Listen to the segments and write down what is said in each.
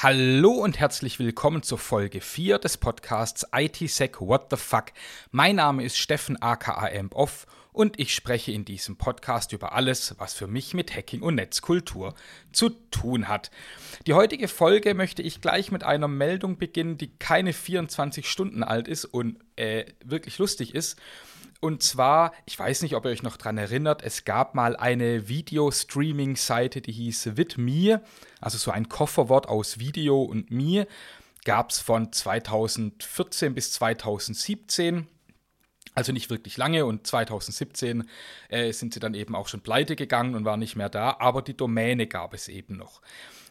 Hallo und herzlich willkommen zur Folge 4 des Podcasts ITSec What the Fuck. Mein Name ist Steffen aka Off und ich spreche in diesem Podcast über alles, was für mich mit Hacking und Netzkultur zu tun hat. Die heutige Folge möchte ich gleich mit einer Meldung beginnen, die keine 24 Stunden alt ist und äh, wirklich lustig ist. Und zwar, ich weiß nicht, ob ihr euch noch daran erinnert, es gab mal eine Video-Streaming-Seite, die hieß Vidme, also so ein Kofferwort aus Video und mir. Gab es von 2014 bis 2017. Also nicht wirklich lange und 2017 äh, sind sie dann eben auch schon pleite gegangen und waren nicht mehr da, aber die Domäne gab es eben noch.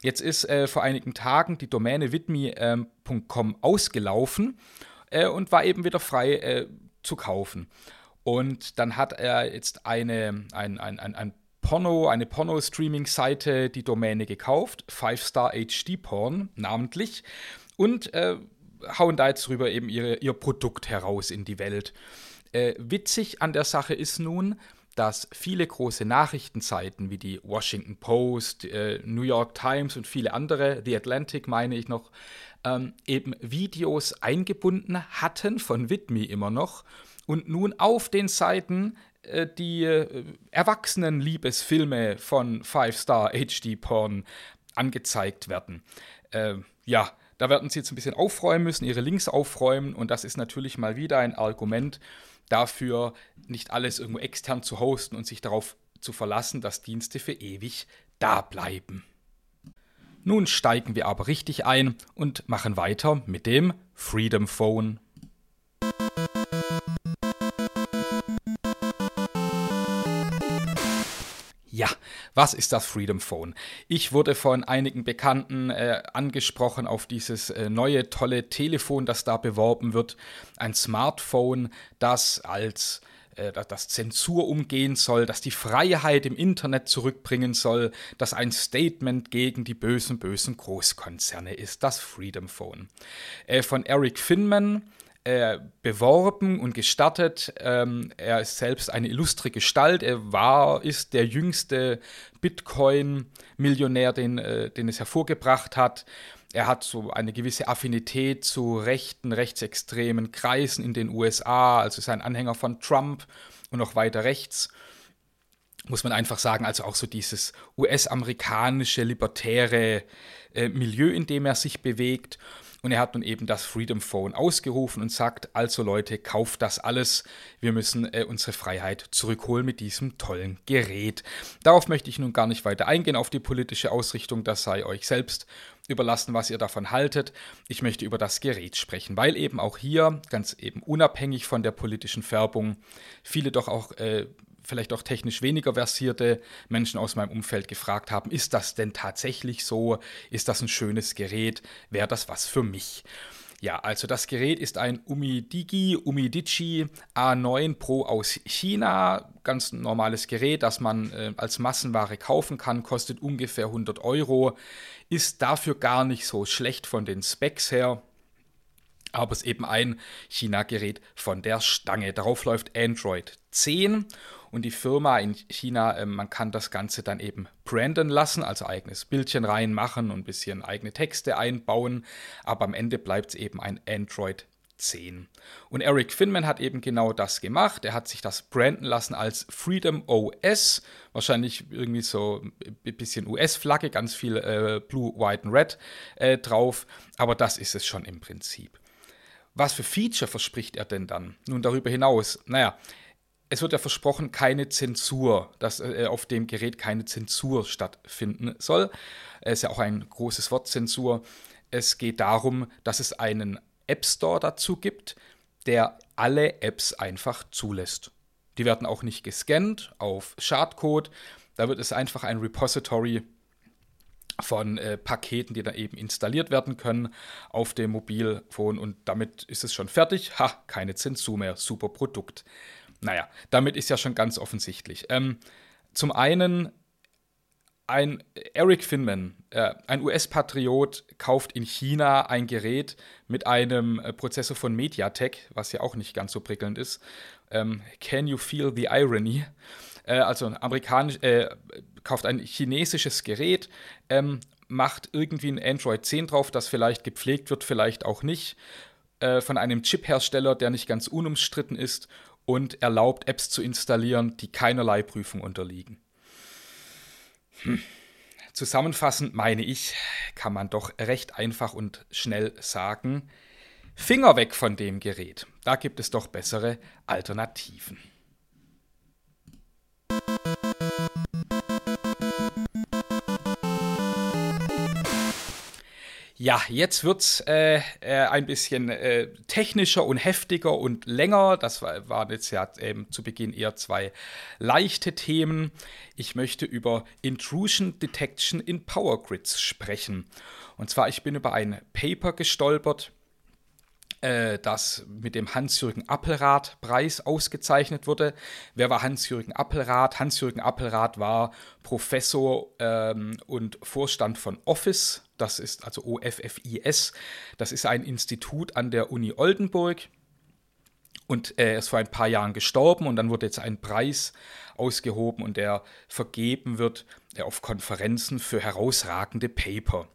Jetzt ist äh, vor einigen Tagen die Domäne widme.com ähm, ausgelaufen äh, und war eben wieder frei äh, zu kaufen. Und dann hat er jetzt eine, ein, ein, ein, ein Porno, eine Porno-Streaming-Seite die Domäne gekauft, 5-Star HD Porn namentlich, und äh, hauen da jetzt drüber eben ihre, ihr Produkt heraus in die Welt. Äh, witzig an der Sache ist nun, dass viele große Nachrichtenseiten wie die Washington Post, äh, New York Times und viele andere, The Atlantic meine ich noch, ähm, eben Videos eingebunden hatten, von Widme immer noch, und nun auf den Seiten äh, die äh, erwachsenen Liebesfilme von Five Star HD Porn angezeigt werden. Äh, ja, da werden sie jetzt ein bisschen aufräumen müssen, ihre Links aufräumen und das ist natürlich mal wieder ein Argument dafür, nicht alles irgendwo extern zu hosten und sich darauf zu verlassen, dass Dienste für ewig da bleiben. Nun steigen wir aber richtig ein und machen weiter mit dem Freedom Phone. Was ist das Freedom Phone? Ich wurde von einigen Bekannten äh, angesprochen auf dieses äh, neue tolle Telefon, das da beworben wird. Ein Smartphone, das als äh, das Zensur umgehen soll, das die Freiheit im Internet zurückbringen soll, das ein Statement gegen die bösen, bösen Großkonzerne ist, das Freedom Phone. Äh, von Eric Finman äh, beworben und gestartet. Ähm, er ist selbst eine illustre Gestalt. Er war, ist der jüngste Bitcoin-Millionär, den, äh, den es hervorgebracht hat. Er hat so eine gewisse Affinität zu rechten, rechtsextremen Kreisen in den USA, also ist ein Anhänger von Trump und noch weiter rechts muss man einfach sagen, also auch so dieses US-amerikanische, libertäre äh, Milieu, in dem er sich bewegt. Und er hat nun eben das Freedom Phone ausgerufen und sagt, also Leute, kauft das alles. Wir müssen äh, unsere Freiheit zurückholen mit diesem tollen Gerät. Darauf möchte ich nun gar nicht weiter eingehen, auf die politische Ausrichtung, das sei euch selbst überlassen, was ihr davon haltet. Ich möchte über das Gerät sprechen, weil eben auch hier, ganz eben unabhängig von der politischen Färbung, viele doch auch äh, vielleicht auch technisch weniger versierte Menschen aus meinem Umfeld gefragt haben, ist das denn tatsächlich so? Ist das ein schönes Gerät? Wäre das was für mich? Ja, also das Gerät ist ein Umidigi Umidici A9 Pro aus China. Ganz normales Gerät, das man äh, als Massenware kaufen kann, kostet ungefähr 100 Euro. Ist dafür gar nicht so schlecht von den Specs her aber es ist eben ein China-Gerät von der Stange. Darauf läuft Android 10 und die Firma in China, äh, man kann das Ganze dann eben branden lassen, also eigenes Bildchen reinmachen und ein bisschen eigene Texte einbauen, aber am Ende bleibt es eben ein Android 10. Und Eric Finman hat eben genau das gemacht. Er hat sich das branden lassen als Freedom OS. Wahrscheinlich irgendwie so ein bisschen US-Flagge, ganz viel äh, Blue, White und Red äh, drauf. Aber das ist es schon im Prinzip. Was für Feature verspricht er denn dann? Nun darüber hinaus. Naja, es wird ja versprochen, keine Zensur, dass äh, auf dem Gerät keine Zensur stattfinden soll. Es ist ja auch ein großes Wort Zensur. Es geht darum, dass es einen App Store dazu gibt, der alle Apps einfach zulässt. Die werden auch nicht gescannt auf Schadcode. Da wird es einfach ein Repository von äh, Paketen, die dann eben installiert werden können auf dem Mobilfon und damit ist es schon fertig. Ha, keine Zensur mehr, super Produkt. Naja, damit ist ja schon ganz offensichtlich. Ähm, zum einen, ein Eric Finman, äh, ein US-Patriot, kauft in China ein Gerät mit einem äh, Prozessor von MediaTek, was ja auch nicht ganz so prickelnd ist. Ähm, can you feel the irony? Äh, also amerikanisch, äh, kauft ein chinesisches Gerät, ähm, macht irgendwie ein Android 10 drauf, das vielleicht gepflegt wird, vielleicht auch nicht, äh, von einem Chip-Hersteller, der nicht ganz unumstritten ist und erlaubt, Apps zu installieren, die keinerlei Prüfung unterliegen. Hm. Zusammenfassend meine ich, kann man doch recht einfach und schnell sagen, Finger weg von dem Gerät. Da gibt es doch bessere Alternativen. Ja, jetzt wird es äh, äh, ein bisschen äh, technischer und heftiger und länger. Das war, waren jetzt ja ähm, zu Beginn eher zwei leichte Themen. Ich möchte über Intrusion Detection in Power Grids sprechen. Und zwar, ich bin über ein Paper gestolpert, äh, das mit dem Hans-Jürgen Appelrath-Preis ausgezeichnet wurde. Wer war Hans-Jürgen Appelrath? Hans-Jürgen Appelrath war Professor ähm, und Vorstand von Office, das ist also OFFIS, das ist ein Institut an der Uni Oldenburg. Und er ist vor ein paar Jahren gestorben und dann wurde jetzt ein Preis ausgehoben und der vergeben wird auf Konferenzen für herausragende Paper.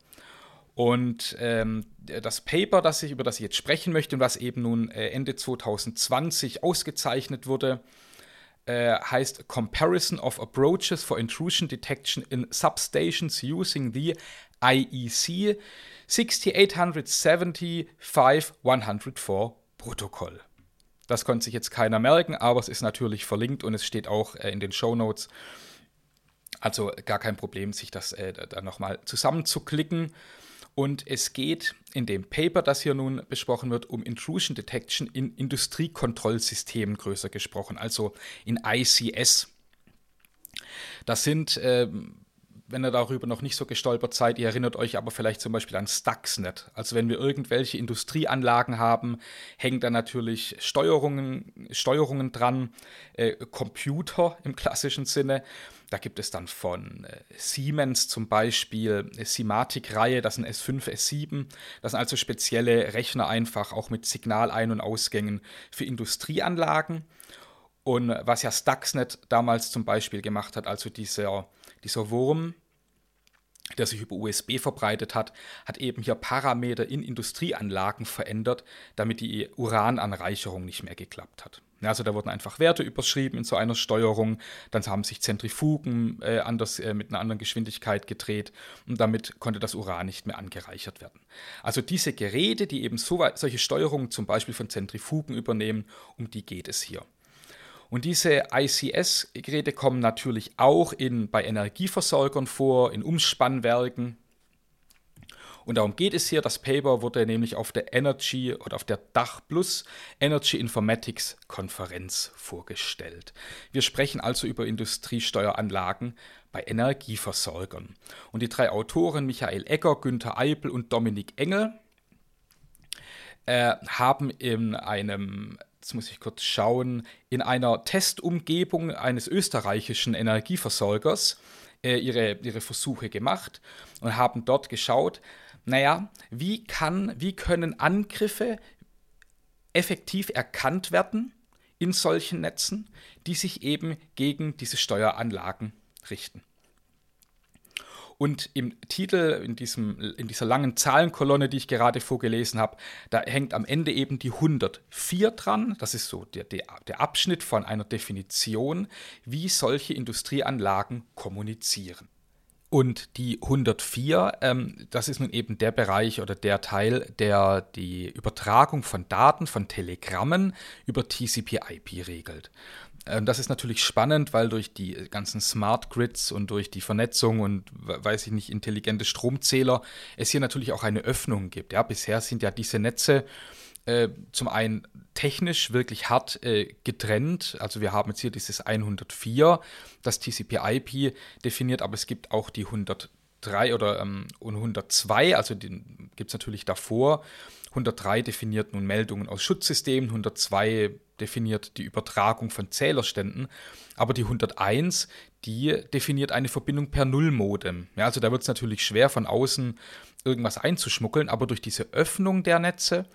Und ähm, das Paper, das ich, über das ich jetzt sprechen möchte und was eben nun äh, Ende 2020 ausgezeichnet wurde, äh, heißt Comparison of Approaches for Intrusion Detection in Substations using the IEC 6875-104 Protokoll. Das konnte sich jetzt keiner merken, aber es ist natürlich verlinkt und es steht auch äh, in den Show Notes. Also gar kein Problem, sich das äh, da nochmal zusammenzuklicken. Und es geht in dem Paper, das hier nun besprochen wird, um Intrusion Detection in Industriekontrollsystemen größer gesprochen, also in ICS. Das sind, äh, wenn ihr darüber noch nicht so gestolpert seid, ihr erinnert euch aber vielleicht zum Beispiel an Stuxnet. Also wenn wir irgendwelche Industrieanlagen haben, hängen da natürlich Steuerungen, Steuerungen dran, äh, Computer im klassischen Sinne. Da gibt es dann von äh, Siemens zum Beispiel eine Simatic-Reihe, das sind S5, S7. Das sind also spezielle Rechner einfach, auch mit Signalein- und Ausgängen für Industrieanlagen. Und was ja Stuxnet damals zum Beispiel gemacht hat, also dieser, dieser Wurm, der sich über USB verbreitet hat, hat eben hier Parameter in Industrieanlagen verändert, damit die Urananreicherung nicht mehr geklappt hat. Also da wurden einfach Werte überschrieben in so einer Steuerung, dann haben sich Zentrifugen äh, anders, äh, mit einer anderen Geschwindigkeit gedreht und damit konnte das Uran nicht mehr angereichert werden. Also diese Geräte, die eben so, solche Steuerungen zum Beispiel von Zentrifugen übernehmen, um die geht es hier. Und diese ICS-Geräte kommen natürlich auch in, bei Energieversorgern vor, in Umspannwerken, und darum geht es hier. Das Paper wurde nämlich auf der Energy oder auf der Dach Plus Energy Informatics Konferenz vorgestellt. Wir sprechen also über Industriesteueranlagen bei Energieversorgern. Und die drei Autoren Michael Egger, Günther Eipel und Dominik Engel äh, haben in einem jetzt muss ich kurz schauen, in einer Testumgebung eines österreichischen Energieversorgers äh, ihre, ihre Versuche gemacht und haben dort geschaut, naja, wie, kann, wie können Angriffe effektiv erkannt werden in solchen Netzen, die sich eben gegen diese Steueranlagen richten. Und im Titel, in, diesem, in dieser langen Zahlenkolonne, die ich gerade vorgelesen habe, da hängt am Ende eben die 104 dran. Das ist so der, der, der Abschnitt von einer Definition, wie solche Industrieanlagen kommunizieren. Und die 104, ähm, das ist nun eben der Bereich oder der Teil, der die Übertragung von Daten, von Telegrammen über TCP/IP regelt. Ähm, das ist natürlich spannend, weil durch die ganzen Smart Grids und durch die Vernetzung und weiß ich nicht, intelligente Stromzähler es hier natürlich auch eine Öffnung gibt. Ja, bisher sind ja diese Netze äh, zum einen technisch wirklich hart äh, getrennt. Also wir haben jetzt hier dieses 104, das TCP/IP definiert, aber es gibt auch die 103 oder ähm, 102, also den gibt es natürlich davor. 103 definiert nun Meldungen aus Schutzsystemen, 102 definiert die Übertragung von Zählerständen, aber die 101, die definiert eine Verbindung per Nullmodem. Ja, also da wird es natürlich schwer von außen irgendwas einzuschmuggeln, aber durch diese Öffnung der Netze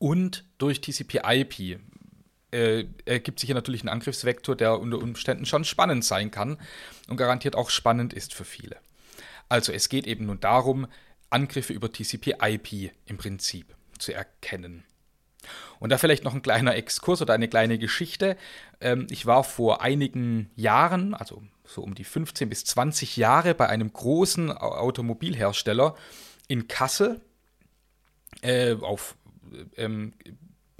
und durch TCP/IP äh, ergibt sich hier natürlich ein Angriffsvektor, der unter Umständen schon spannend sein kann und garantiert auch spannend ist für viele. Also es geht eben nun darum, Angriffe über TCP/IP im Prinzip zu erkennen. Und da vielleicht noch ein kleiner Exkurs oder eine kleine Geschichte. Ähm, ich war vor einigen Jahren, also so um die 15 bis 20 Jahre, bei einem großen Automobilhersteller in Kassel äh, auf ähm,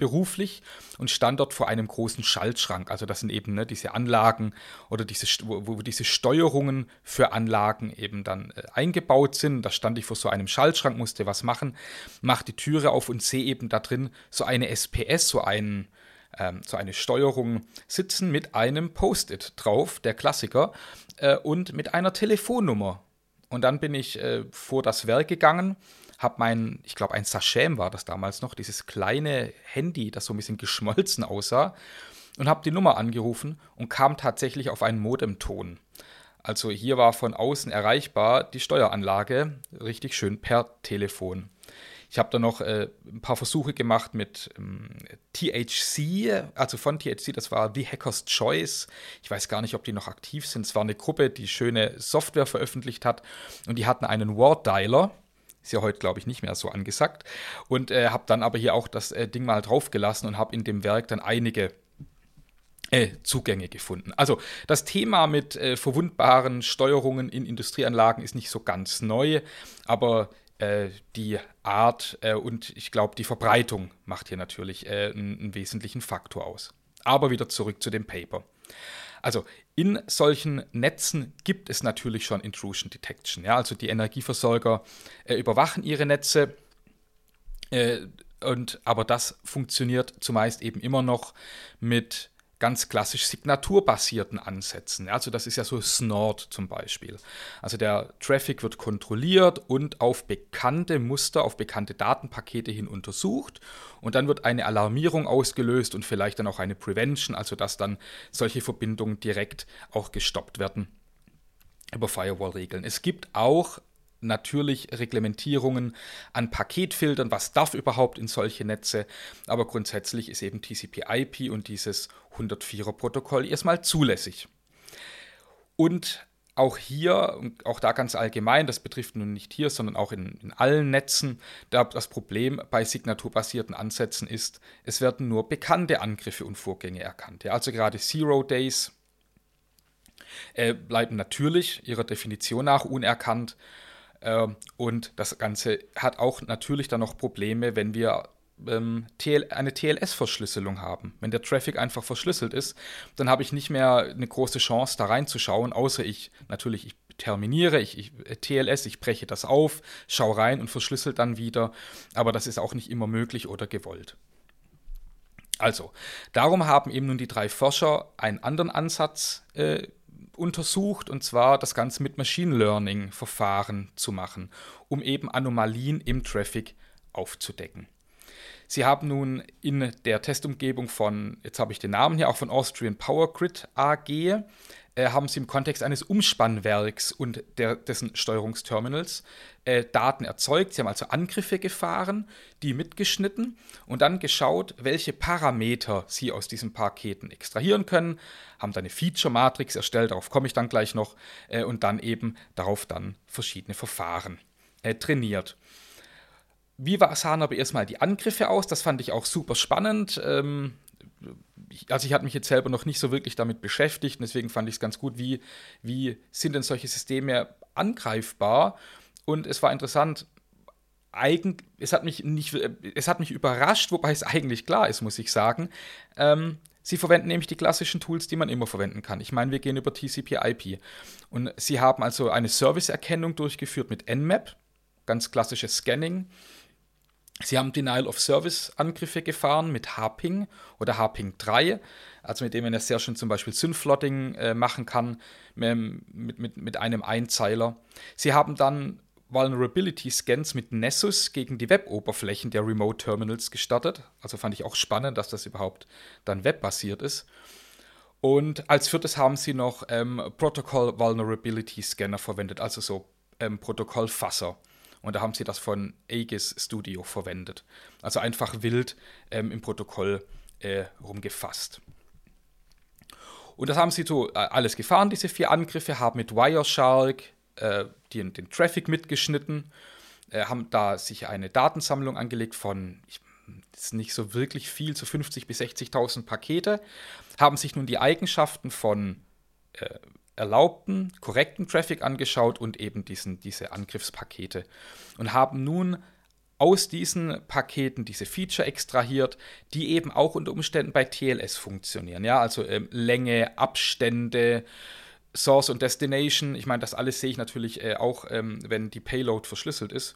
beruflich und stand dort vor einem großen Schaltschrank. Also das sind eben ne, diese Anlagen oder diese, wo, wo, diese Steuerungen für Anlagen eben dann äh, eingebaut sind. Da stand ich vor so einem Schaltschrank, musste was machen, mache die Türe auf und sehe eben da drin so eine SPS, so ein ähm, so eine Steuerung sitzen mit einem Post-it drauf, der Klassiker, äh, und mit einer Telefonnummer. Und dann bin ich äh, vor das Werk gegangen habe mein, ich glaube, ein Sachem war das damals noch, dieses kleine Handy, das so ein bisschen geschmolzen aussah, und habe die Nummer angerufen und kam tatsächlich auf einen Modemton. Also hier war von außen erreichbar die Steueranlage, richtig schön per Telefon. Ich habe dann noch äh, ein paar Versuche gemacht mit ähm, THC, also von THC, das war The Hacker's Choice. Ich weiß gar nicht, ob die noch aktiv sind. Es war eine Gruppe, die schöne Software veröffentlicht hat und die hatten einen Word Dialer. Ist ja heute, glaube ich, nicht mehr so angesagt. Und äh, habe dann aber hier auch das äh, Ding mal draufgelassen und habe in dem Werk dann einige äh, Zugänge gefunden. Also das Thema mit äh, verwundbaren Steuerungen in Industrieanlagen ist nicht so ganz neu, aber äh, die Art äh, und ich glaube die Verbreitung macht hier natürlich einen, einen wesentlichen Faktor aus. Aber wieder zurück zu dem Paper. Also in solchen Netzen gibt es natürlich schon Intrusion Detection. Ja? Also die Energieversorger äh, überwachen ihre Netze. Äh, und, aber das funktioniert zumeist eben immer noch mit ganz klassisch signaturbasierten Ansätzen. Also das ist ja so Snort zum Beispiel. Also der Traffic wird kontrolliert und auf bekannte Muster, auf bekannte Datenpakete hin untersucht und dann wird eine Alarmierung ausgelöst und vielleicht dann auch eine Prevention, also dass dann solche Verbindungen direkt auch gestoppt werden über Firewall-Regeln. Es gibt auch natürlich Reglementierungen an Paketfiltern, was darf überhaupt in solche Netze, aber grundsätzlich ist eben TCP/IP und dieses 104er Protokoll erstmal zulässig. Und auch hier, auch da ganz allgemein, das betrifft nun nicht hier, sondern auch in, in allen Netzen, da das Problem bei signaturbasierten Ansätzen ist, es werden nur bekannte Angriffe und Vorgänge erkannt. Ja, also gerade Zero Days äh, bleiben natürlich ihrer Definition nach unerkannt und das Ganze hat auch natürlich dann noch Probleme, wenn wir ähm, eine TLS-Verschlüsselung haben. Wenn der Traffic einfach verschlüsselt ist, dann habe ich nicht mehr eine große Chance, da reinzuschauen, außer ich natürlich, ich terminiere, ich, ich äh, TLS, ich breche das auf, schaue rein und verschlüssel dann wieder. Aber das ist auch nicht immer möglich oder gewollt. Also, darum haben eben nun die drei Forscher einen anderen Ansatz äh, untersucht, und zwar das Ganze mit Machine Learning-Verfahren zu machen, um eben Anomalien im Traffic aufzudecken. Sie haben nun in der Testumgebung von, jetzt habe ich den Namen hier, auch von Austrian Power Grid AG, äh, haben sie im Kontext eines Umspannwerks und der, dessen Steuerungsterminals äh, Daten erzeugt. Sie haben also Angriffe gefahren, die mitgeschnitten und dann geschaut, welche Parameter sie aus diesen Paketen extrahieren können, haben dann eine Feature-Matrix erstellt, darauf komme ich dann gleich noch, äh, und dann eben darauf dann verschiedene Verfahren äh, trainiert. Wie sahen aber erstmal die Angriffe aus? Das fand ich auch super spannend. Ähm, also ich hatte mich jetzt selber noch nicht so wirklich damit beschäftigt und deswegen fand ich es ganz gut, wie, wie sind denn solche Systeme angreifbar? Und es war interessant, eigentlich, es hat mich nicht, es hat mich überrascht, wobei es eigentlich klar ist, muss ich sagen. Ähm, sie verwenden nämlich die klassischen Tools, die man immer verwenden kann. Ich meine, wir gehen über TCP/IP und sie haben also eine Serviceerkennung durchgeführt mit Nmap, ganz klassisches Scanning. Sie haben Denial-of-Service-Angriffe gefahren mit Harping oder Harping 3, also mit dem man ja sehr schön zum Beispiel Synflotting äh, machen kann ähm, mit, mit, mit einem Einzeiler. Sie haben dann Vulnerability-Scans mit Nessus gegen die Web-Oberflächen der Remote-Terminals gestartet. Also fand ich auch spannend, dass das überhaupt dann webbasiert ist. Und als viertes haben sie noch ähm, Protocol Vulnerability Scanner verwendet, also so ähm, Protokollfasser. Und da haben sie das von Aegis Studio verwendet. Also einfach wild ähm, im Protokoll äh, rumgefasst. Und das haben sie so äh, alles gefahren, diese vier Angriffe, haben mit Wireshark äh, den, den Traffic mitgeschnitten, äh, haben da sich eine Datensammlung angelegt von, ich, ist nicht so wirklich viel, so 50.000 bis 60.000 Pakete, haben sich nun die Eigenschaften von äh, erlaubten, korrekten Traffic angeschaut und eben diesen, diese Angriffspakete und haben nun aus diesen Paketen diese Feature extrahiert, die eben auch unter Umständen bei TLS funktionieren. Ja, also ähm, Länge, Abstände, Source und Destination. Ich meine, das alles sehe ich natürlich äh, auch, ähm, wenn die Payload verschlüsselt ist.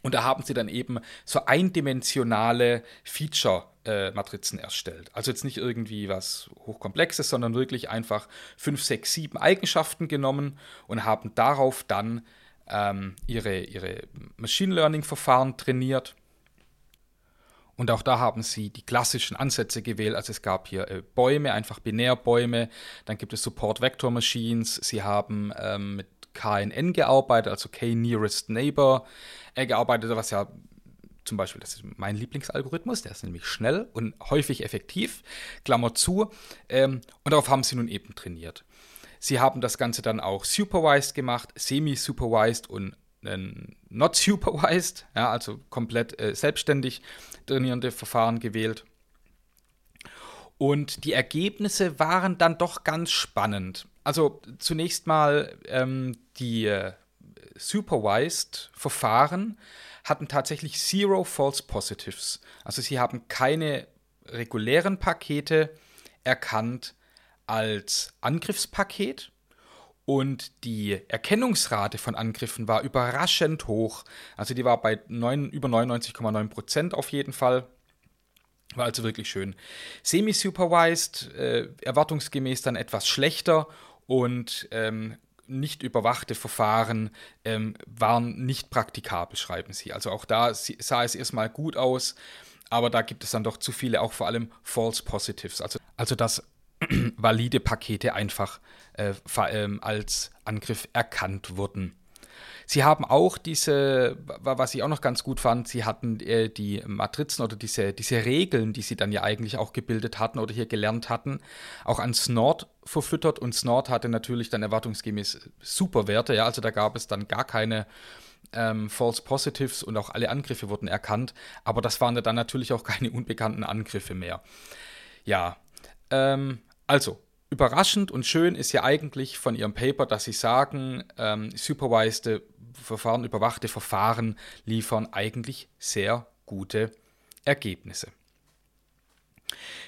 Und da haben sie dann eben so eindimensionale Feature-Matrizen äh, erstellt. Also jetzt nicht irgendwie was Hochkomplexes, sondern wirklich einfach 5, 6, 7 Eigenschaften genommen und haben darauf dann ähm, ihre, ihre Machine Learning-Verfahren trainiert. Und auch da haben sie die klassischen Ansätze gewählt. Also es gab hier äh, Bäume, einfach Binärbäume. Dann gibt es Support Vector Machines. Sie haben ähm, mit KNN gearbeitet, also K-Nearest Neighbor äh, gearbeitet, was ja zum Beispiel, das ist mein Lieblingsalgorithmus, der ist nämlich schnell und häufig effektiv, Klammer zu. Ähm, und darauf haben sie nun eben trainiert. Sie haben das Ganze dann auch supervised gemacht, semi-supervised und äh, not supervised, ja, also komplett äh, selbstständig trainierende Verfahren gewählt. Und die Ergebnisse waren dann doch ganz spannend. Also zunächst mal ähm, die äh, supervised Verfahren hatten tatsächlich zero false positives. Also sie haben keine regulären Pakete erkannt, als Angriffspaket und die Erkennungsrate von Angriffen war überraschend hoch. Also die war bei 9, über 99,9 Prozent auf jeden Fall. War also wirklich schön. Semi-supervised, äh, erwartungsgemäß dann etwas schlechter und ähm, nicht überwachte Verfahren ähm, waren nicht praktikabel, schreiben sie. Also auch da sah es erstmal gut aus, aber da gibt es dann doch zu viele, auch vor allem False Positives. Also, also dass valide Pakete einfach äh, äh, als Angriff erkannt wurden. Sie haben auch diese, was ich auch noch ganz gut fand, sie hatten äh, die Matrizen oder diese, diese Regeln, die sie dann ja eigentlich auch gebildet hatten oder hier gelernt hatten, auch an Snort verfüttert. Und Snort hatte natürlich dann erwartungsgemäß super Werte, ja, also da gab es dann gar keine ähm, False Positives und auch alle Angriffe wurden erkannt, aber das waren dann natürlich auch keine unbekannten Angriffe mehr. Ja, ähm, also, überraschend und schön ist ja eigentlich von Ihrem Paper, dass Sie sagen, ähm, supervised Verfahren, überwachte Verfahren liefern eigentlich sehr gute Ergebnisse.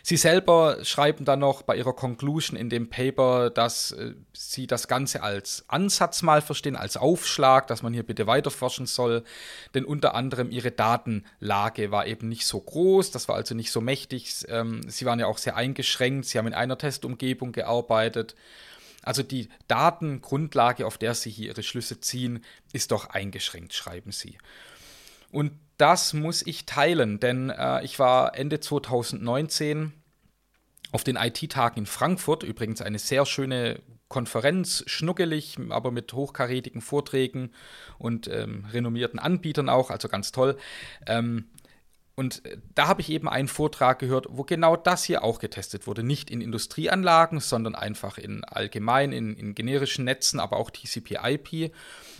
Sie selber schreiben dann noch bei ihrer Conclusion in dem Paper, dass äh, sie das Ganze als Ansatz mal verstehen, als Aufschlag, dass man hier bitte weiterforschen soll. Denn unter anderem ihre Datenlage war eben nicht so groß, das war also nicht so mächtig. Ähm, sie waren ja auch sehr eingeschränkt, sie haben in einer Testumgebung gearbeitet. Also die Datengrundlage, auf der sie hier ihre Schlüsse ziehen, ist doch eingeschränkt, schreiben sie. Und das muss ich teilen, denn äh, ich war Ende 2019 auf den IT-Tagen in Frankfurt, übrigens eine sehr schöne Konferenz, schnuckelig, aber mit hochkarätigen Vorträgen und ähm, renommierten Anbietern auch, also ganz toll. Ähm, und äh, da habe ich eben einen Vortrag gehört, wo genau das hier auch getestet wurde. Nicht in Industrieanlagen, sondern einfach in allgemein, in, in generischen Netzen, aber auch TCP/IP.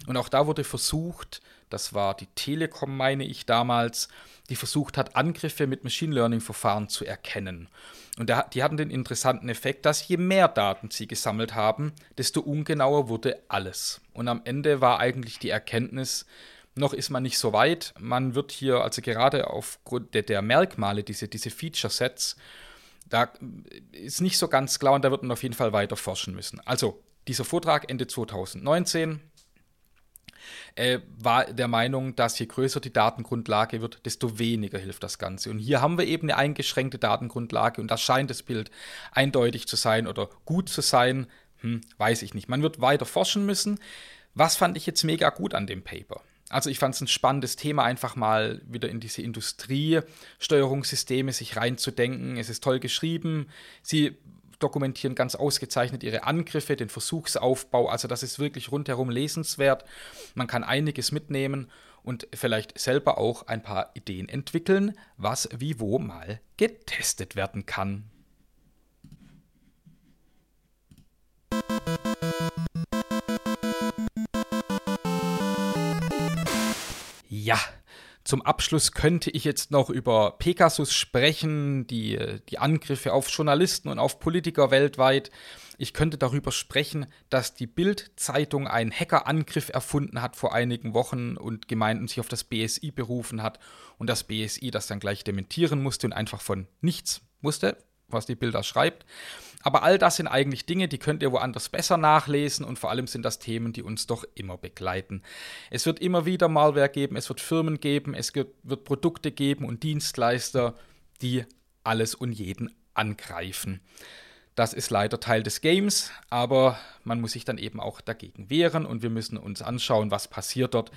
Und auch da wurde versucht, das war die Telekom, meine ich damals, die versucht hat, Angriffe mit Machine Learning-Verfahren zu erkennen. Und die hatten den interessanten Effekt, dass je mehr Daten sie gesammelt haben, desto ungenauer wurde alles. Und am Ende war eigentlich die Erkenntnis, noch ist man nicht so weit. Man wird hier, also gerade aufgrund der, der Merkmale, diese, diese Feature-Sets, da ist nicht so ganz klar und da wird man auf jeden Fall weiter forschen müssen. Also, dieser Vortrag Ende 2019, äh, war der Meinung, dass je größer die Datengrundlage wird, desto weniger hilft das Ganze. Und hier haben wir eben eine eingeschränkte Datengrundlage und da scheint das Bild eindeutig zu sein oder gut zu sein. Hm, weiß ich nicht. Man wird weiter forschen müssen. Was fand ich jetzt mega gut an dem Paper? Also ich fand es ein spannendes Thema, einfach mal wieder in diese Industriesteuerungssysteme sich reinzudenken. Es ist toll geschrieben. Sie dokumentieren ganz ausgezeichnet ihre Angriffe, den Versuchsaufbau. Also das ist wirklich rundherum lesenswert. Man kann einiges mitnehmen und vielleicht selber auch ein paar Ideen entwickeln, was wie wo mal getestet werden kann. Ja, zum Abschluss könnte ich jetzt noch über Pegasus sprechen, die, die Angriffe auf Journalisten und auf Politiker weltweit. Ich könnte darüber sprechen, dass die Bild-Zeitung einen Hackerangriff erfunden hat vor einigen Wochen und gemeint und sich auf das BSI berufen hat und das BSI das dann gleich dementieren musste und einfach von nichts wusste, was die Bilder schreibt. Aber all das sind eigentlich Dinge, die könnt ihr woanders besser nachlesen und vor allem sind das Themen, die uns doch immer begleiten. Es wird immer wieder Malware geben, es wird Firmen geben, es wird Produkte geben und Dienstleister, die alles und jeden angreifen. Das ist leider Teil des Games, aber man muss sich dann eben auch dagegen wehren und wir müssen uns anschauen, was passiert dort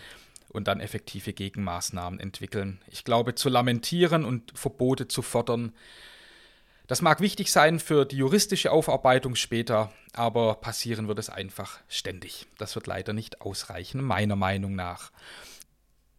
und dann effektive Gegenmaßnahmen entwickeln. Ich glaube, zu lamentieren und Verbote zu fordern, das mag wichtig sein für die juristische Aufarbeitung später, aber passieren wird es einfach ständig. Das wird leider nicht ausreichen, meiner Meinung nach.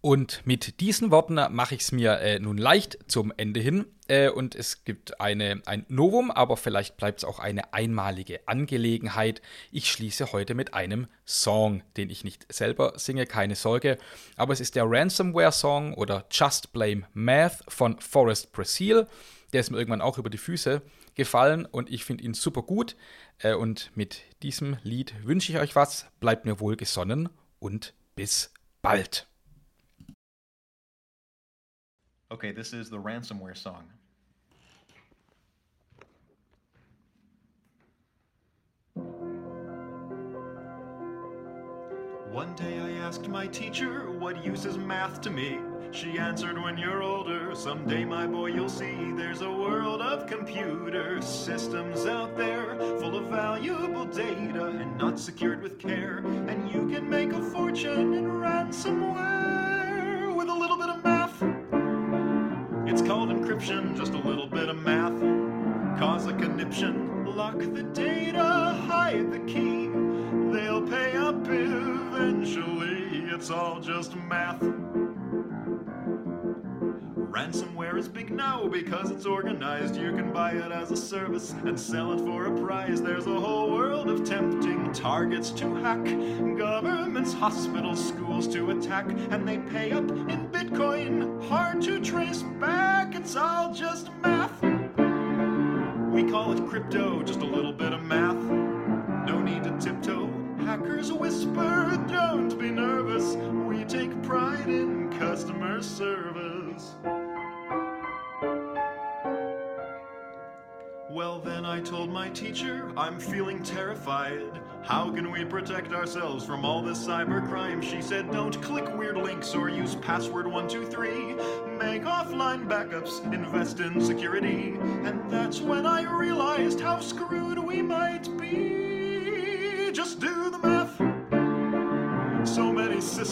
Und mit diesen Worten mache ich es mir äh, nun leicht zum Ende hin. Äh, und es gibt eine, ein Novum, aber vielleicht bleibt es auch eine einmalige Angelegenheit. Ich schließe heute mit einem Song, den ich nicht selber singe, keine Sorge. Aber es ist der Ransomware-Song oder Just Blame Math von Forrest Brazil. Der ist mir irgendwann auch über die Füße gefallen und ich finde ihn super gut. Äh, und mit diesem Lied wünsche ich euch was. Bleibt mir wohlgesonnen und bis bald. Okay, this is the ransomware song. One day I asked my teacher, What use is math to me? She answered, When you're older, someday, my boy, you'll see there's a world of computer systems out there full of valuable data and not secured with care. And you can make a fortune in ransomware with a little bit of math. It's called encryption, just a little bit of math. Cause a conniption, lock the data, hide the key. It's all just math. Ransomware is big now because it's organized. You can buy it as a service and sell it for a prize. There's a whole world of tempting targets to hack. Governments, hospitals, schools to attack. And they pay up in Bitcoin. Hard to trace back, it's all just math. We call it crypto, just a little bit of math. No need to tiptoe. Hackers whisper, don't be nervous. We take pride in customer service. Well, then I told my teacher, I'm feeling terrified. How can we protect ourselves from all this cybercrime? She said, Don't click weird links or use password 123. Make offline backups, invest in security. And that's when I realized how screwed we might be.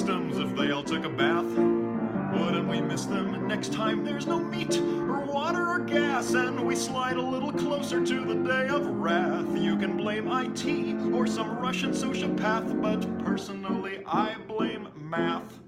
Systems if they all took a bath. Wouldn't we miss them next time there's no meat or water or gas and we slide a little closer to the day of wrath? You can blame IT or some Russian sociopath, but personally I blame math.